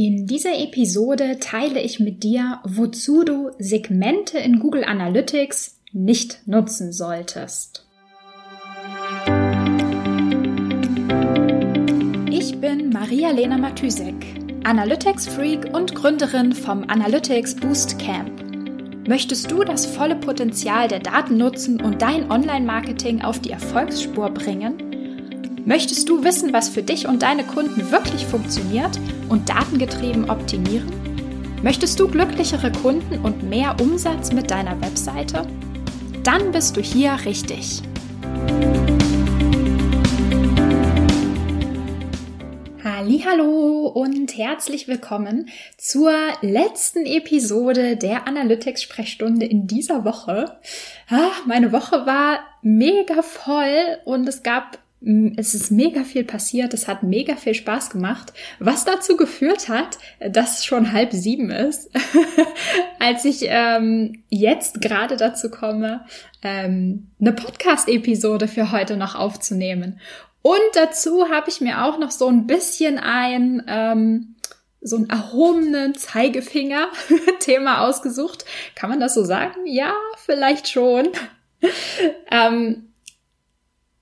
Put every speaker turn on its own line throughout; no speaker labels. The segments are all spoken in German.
In dieser Episode teile ich mit dir, wozu du Segmente in Google Analytics nicht nutzen solltest. Ich bin Maria-Lena Matysek, Analytics-Freak und Gründerin vom Analytics Boost Camp. Möchtest du das volle Potenzial der Daten nutzen und dein Online-Marketing auf die Erfolgsspur bringen? Möchtest du wissen, was für dich und deine Kunden wirklich funktioniert und datengetrieben optimieren? Möchtest du glücklichere Kunden und mehr Umsatz mit deiner Webseite? Dann bist du hier richtig. Hallo und herzlich willkommen zur letzten Episode der Analytics Sprechstunde in dieser Woche. Ah, meine Woche war mega voll und es gab es ist mega viel passiert, es hat mega viel Spaß gemacht, was dazu geführt hat, dass es schon halb sieben ist, als ich ähm, jetzt gerade dazu komme, ähm, eine Podcast-Episode für heute noch aufzunehmen. Und dazu habe ich mir auch noch so ein bisschen ein ähm, so einen erhobenen Zeigefinger-Thema ausgesucht. Kann man das so sagen? Ja, vielleicht schon. ähm,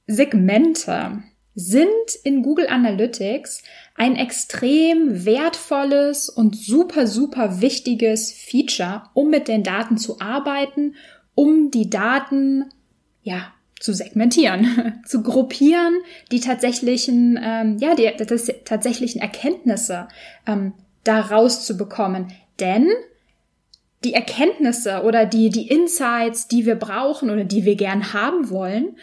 Segmente sind in Google Analytics ein extrem wertvolles und super, super wichtiges Feature, um mit den Daten zu arbeiten, um die Daten, ja, zu segmentieren, zu gruppieren, die tatsächlichen, ähm, ja, die, die tatsächlichen Erkenntnisse ähm, daraus zu bekommen. Denn die Erkenntnisse oder die, die Insights, die wir brauchen oder die wir gern haben wollen,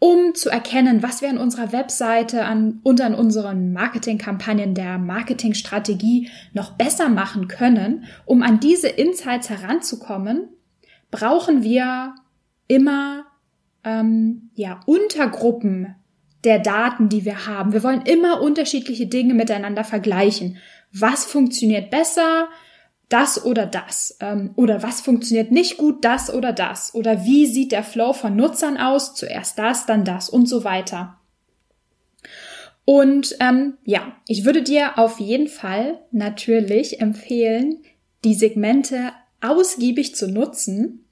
um zu erkennen, was wir an unserer Webseite an, und an unseren Marketingkampagnen der Marketingstrategie noch besser machen können, um an diese Insights heranzukommen, brauchen wir immer ähm, ja Untergruppen der Daten, die wir haben. Wir wollen immer unterschiedliche Dinge miteinander vergleichen. Was funktioniert besser? Das oder das? Ähm, oder was funktioniert nicht gut, das oder das? Oder wie sieht der Flow von Nutzern aus? Zuerst das, dann das und so weiter. Und ähm, ja, ich würde dir auf jeden Fall natürlich empfehlen, die Segmente ausgiebig zu nutzen.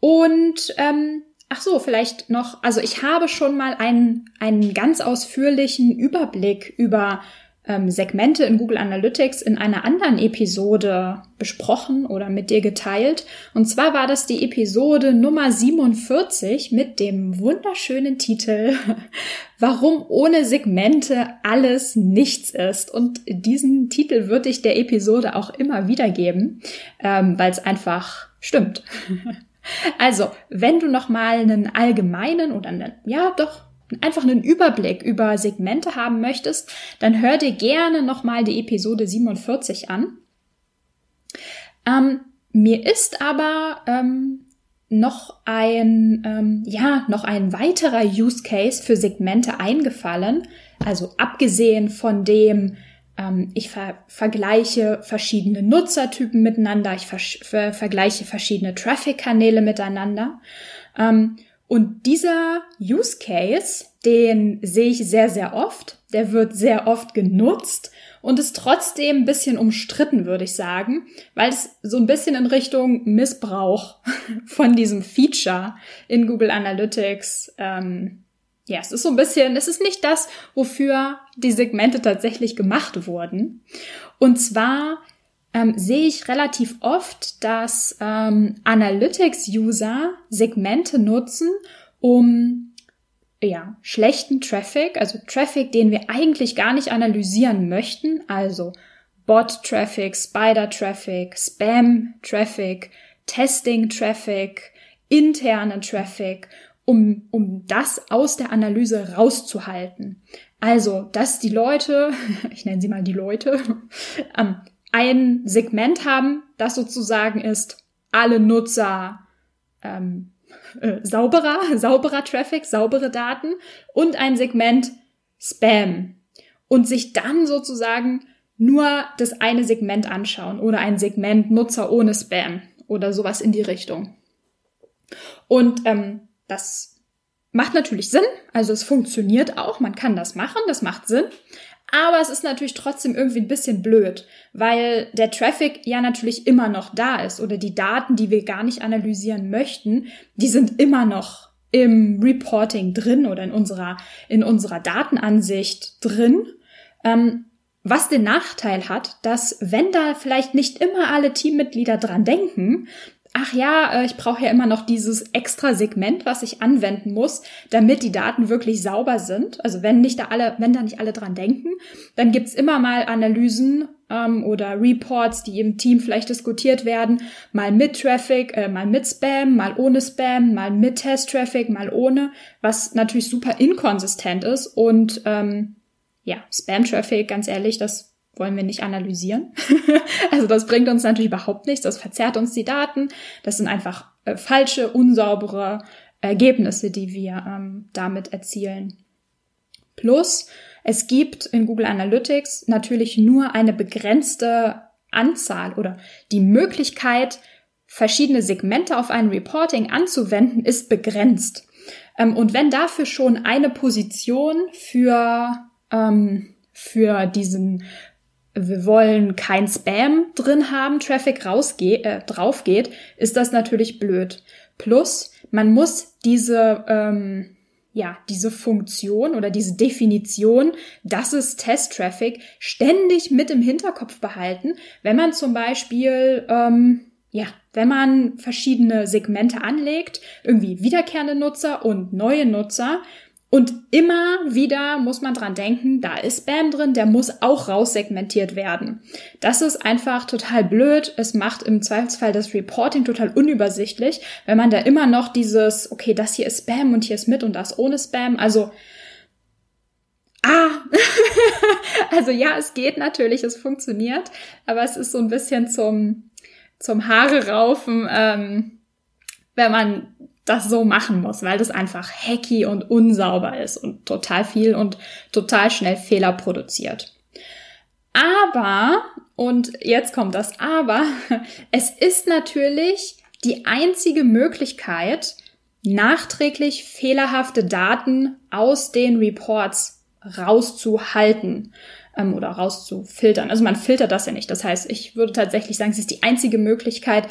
Und ähm, ach so, vielleicht noch, also ich habe schon mal einen, einen ganz ausführlichen Überblick über ähm, Segmente in Google Analytics in einer anderen Episode besprochen oder mit dir geteilt. Und zwar war das die Episode Nummer 47 mit dem wunderschönen Titel Warum ohne Segmente alles nichts ist. Und diesen Titel würde ich der Episode auch immer wieder geben, ähm, weil es einfach stimmt. Also, wenn du noch mal einen allgemeinen oder einen, ja, doch einfach einen Überblick über Segmente haben möchtest, dann hör dir gerne nochmal die Episode 47 an. Ähm, mir ist aber ähm, noch ein, ähm, ja, noch ein weiterer Use Case für Segmente eingefallen. Also abgesehen von dem, ähm, ich ver vergleiche verschiedene Nutzertypen miteinander, ich ver ver vergleiche verschiedene Traffic-Kanäle miteinander. Ähm, und dieser Use Case, den sehe ich sehr, sehr oft. Der wird sehr oft genutzt und ist trotzdem ein bisschen umstritten, würde ich sagen, weil es so ein bisschen in Richtung Missbrauch von diesem Feature in Google Analytics, ähm, ja, es ist so ein bisschen, es ist nicht das, wofür die Segmente tatsächlich gemacht wurden. Und zwar ähm, sehe ich relativ oft, dass ähm, Analytics-User Segmente nutzen, um ja, schlechten Traffic, also Traffic, den wir eigentlich gar nicht analysieren möchten, also Bot-Traffic, Spider-Traffic, Spam-Traffic, Testing-Traffic, internen Traffic, um, um das aus der Analyse rauszuhalten. Also, dass die Leute, ich nenne sie mal die Leute, ähm, ein Segment haben, das sozusagen ist, alle Nutzer ähm, äh, sauberer, sauberer Traffic, saubere Daten und ein Segment Spam und sich dann sozusagen nur das eine Segment anschauen oder ein Segment Nutzer ohne Spam oder sowas in die Richtung. Und ähm, das macht natürlich Sinn, also es funktioniert auch, man kann das machen, das macht Sinn. Aber es ist natürlich trotzdem irgendwie ein bisschen blöd, weil der Traffic ja natürlich immer noch da ist oder die Daten, die wir gar nicht analysieren möchten, die sind immer noch im Reporting drin oder in unserer, in unserer Datenansicht drin. Ähm, was den Nachteil hat, dass wenn da vielleicht nicht immer alle Teammitglieder dran denken, ach ja, äh, ich brauche ja immer noch dieses extra Segment, was ich anwenden muss, damit die Daten wirklich sauber sind. Also wenn nicht da alle, wenn da nicht alle dran denken, dann gibt's immer mal Analysen ähm, oder Reports, die im Team vielleicht diskutiert werden, mal mit Traffic, äh, mal mit Spam, mal ohne Spam, mal mit Test-Traffic, mal ohne, was natürlich super inkonsistent ist und ähm, ja, Spam-Traffic, ganz ehrlich, das wollen wir nicht analysieren. also das bringt uns natürlich überhaupt nichts, das verzerrt uns die Daten. Das sind einfach äh, falsche, unsaubere Ergebnisse, die wir ähm, damit erzielen. Plus, es gibt in Google Analytics natürlich nur eine begrenzte Anzahl oder die Möglichkeit, verschiedene Segmente auf ein Reporting anzuwenden, ist begrenzt. Ähm, und wenn dafür schon eine Position für, ähm, für diesen wir wollen kein Spam drin haben, Traffic rausgeht, äh, drauf geht, ist das natürlich blöd. Plus, man muss diese, ähm, ja, diese Funktion oder diese Definition, das ist Test-Traffic, ständig mit im Hinterkopf behalten, wenn man zum Beispiel, ähm, ja, wenn man verschiedene Segmente anlegt, irgendwie wiederkehrende Nutzer und neue Nutzer, und immer wieder muss man dran denken, da ist Spam drin, der muss auch raussegmentiert werden. Das ist einfach total blöd. Es macht im Zweifelsfall das Reporting total unübersichtlich, wenn man da immer noch dieses, okay, das hier ist Spam und hier ist mit und das ohne Spam. Also, ah, also ja, es geht natürlich, es funktioniert, aber es ist so ein bisschen zum, zum Haare raufen, ähm, wenn man das so machen muss, weil das einfach hacky und unsauber ist und total viel und total schnell Fehler produziert. Aber, und jetzt kommt das Aber, es ist natürlich die einzige Möglichkeit, nachträglich fehlerhafte Daten aus den Reports rauszuhalten ähm, oder rauszufiltern. Also man filtert das ja nicht. Das heißt, ich würde tatsächlich sagen, es ist die einzige Möglichkeit,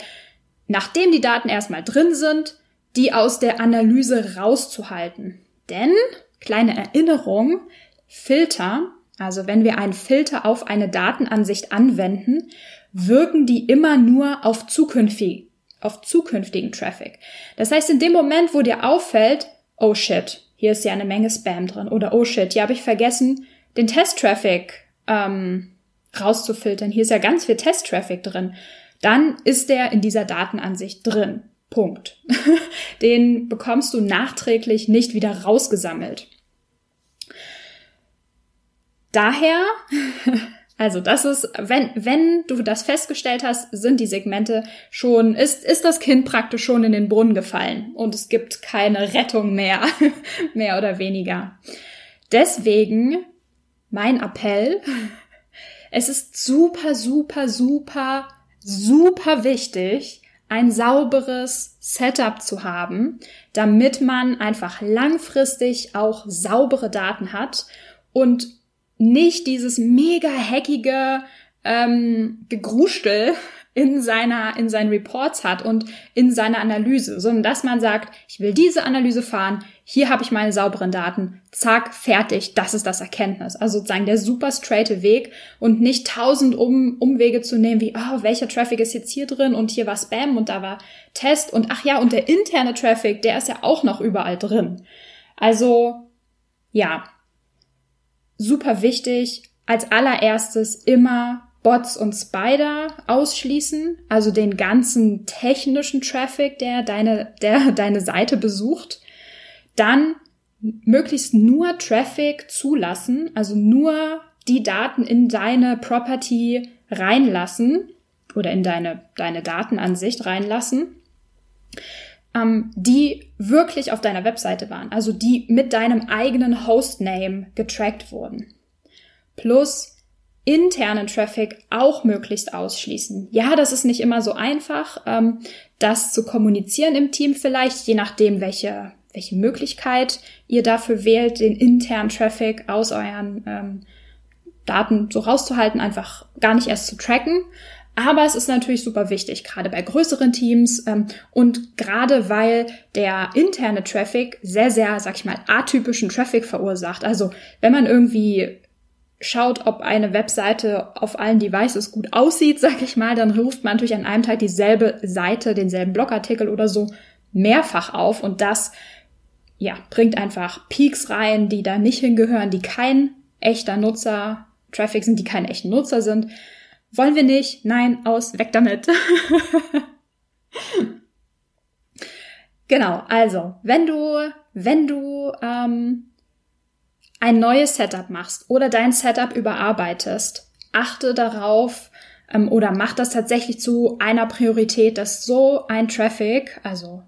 nachdem die Daten erstmal drin sind, die aus der Analyse rauszuhalten. Denn, kleine Erinnerung, Filter, also wenn wir einen Filter auf eine Datenansicht anwenden, wirken die immer nur auf zukünftig, auf zukünftigen Traffic. Das heißt, in dem Moment, wo dir auffällt, oh shit, hier ist ja eine Menge Spam drin, oder oh shit, hier habe ich vergessen, den Test-Traffic ähm, rauszufiltern, hier ist ja ganz viel Test-Traffic drin, dann ist der in dieser Datenansicht drin. Punkt. Den bekommst du nachträglich nicht wieder rausgesammelt. Daher, also das ist, wenn, wenn du das festgestellt hast, sind die Segmente schon, ist, ist das Kind praktisch schon in den Brunnen gefallen und es gibt keine Rettung mehr, mehr oder weniger. Deswegen mein Appell, es ist super, super, super, super wichtig, ein sauberes Setup zu haben, damit man einfach langfristig auch saubere Daten hat und nicht dieses mega hackige ähm, Gegruschtel in seiner, in seinen Reports hat und in seiner Analyse, sondern dass man sagt, ich will diese Analyse fahren, hier habe ich meine sauberen Daten, zack, fertig, das ist das Erkenntnis. Also sozusagen der super straighte Weg und nicht tausend um, Umwege zu nehmen, wie, oh, welcher Traffic ist jetzt hier drin und hier war Spam und da war Test und ach ja, und der interne Traffic, der ist ja auch noch überall drin. Also, ja, super wichtig, als allererstes immer Bots und Spider ausschließen, also den ganzen technischen Traffic, der deine, der deine Seite besucht. Dann möglichst nur Traffic zulassen, also nur die Daten in deine Property reinlassen oder in deine, deine Datenansicht reinlassen, ähm, die wirklich auf deiner Webseite waren, also die mit deinem eigenen Hostname getrackt wurden. Plus internen Traffic auch möglichst ausschließen. Ja, das ist nicht immer so einfach, ähm, das zu kommunizieren im Team vielleicht, je nachdem, welche, welche Möglichkeit ihr dafür wählt, den internen Traffic aus euren ähm, Daten so rauszuhalten, einfach gar nicht erst zu tracken. Aber es ist natürlich super wichtig, gerade bei größeren Teams ähm, und gerade weil der interne Traffic sehr, sehr, sag ich mal, atypischen Traffic verursacht. Also wenn man irgendwie schaut, ob eine Webseite auf allen Devices gut aussieht, sag ich mal, dann ruft man natürlich an einem Tag dieselbe Seite, denselben Blogartikel oder so mehrfach auf und das ja, bringt einfach Peaks rein, die da nicht hingehören, die kein echter Nutzer Traffic sind, die keine echten Nutzer sind. Wollen wir nicht? Nein, aus, weg damit. genau, also, wenn du, wenn du ähm, ein neues Setup machst oder dein Setup überarbeitest, achte darauf ähm, oder mach das tatsächlich zu einer Priorität, dass so ein Traffic, also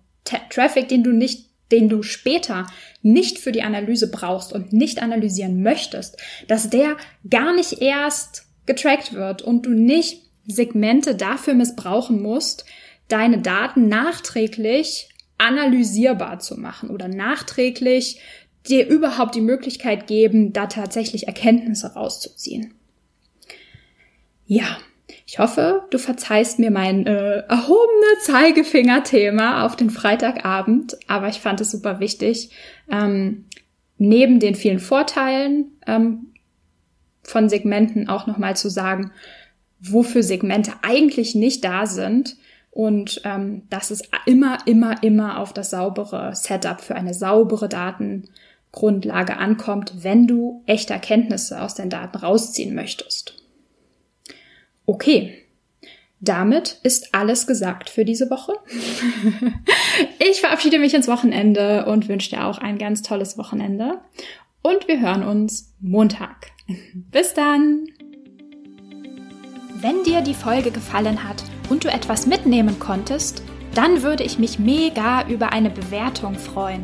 Traffic, den du nicht den du später nicht für die Analyse brauchst und nicht analysieren möchtest, dass der gar nicht erst getrackt wird und du nicht Segmente dafür missbrauchen musst, deine Daten nachträglich analysierbar zu machen oder nachträglich dir überhaupt die Möglichkeit geben, da tatsächlich Erkenntnisse rauszuziehen. Ja, ich hoffe, du verzeihst mir mein äh, erhobene Zeigefinger-Thema auf den Freitagabend, aber ich fand es super wichtig, ähm, neben den vielen Vorteilen ähm, von Segmenten auch nochmal zu sagen, wofür Segmente eigentlich nicht da sind und ähm, dass es immer, immer, immer auf das saubere Setup für eine saubere Datengrundlage ankommt, wenn du echte Erkenntnisse aus den Daten rausziehen möchtest. Okay, damit ist alles gesagt für diese Woche. ich verabschiede mich ins Wochenende und wünsche dir auch ein ganz tolles Wochenende. Und wir hören uns Montag. Bis dann! Wenn dir die Folge gefallen hat und du etwas mitnehmen konntest, dann würde ich mich mega über eine Bewertung freuen.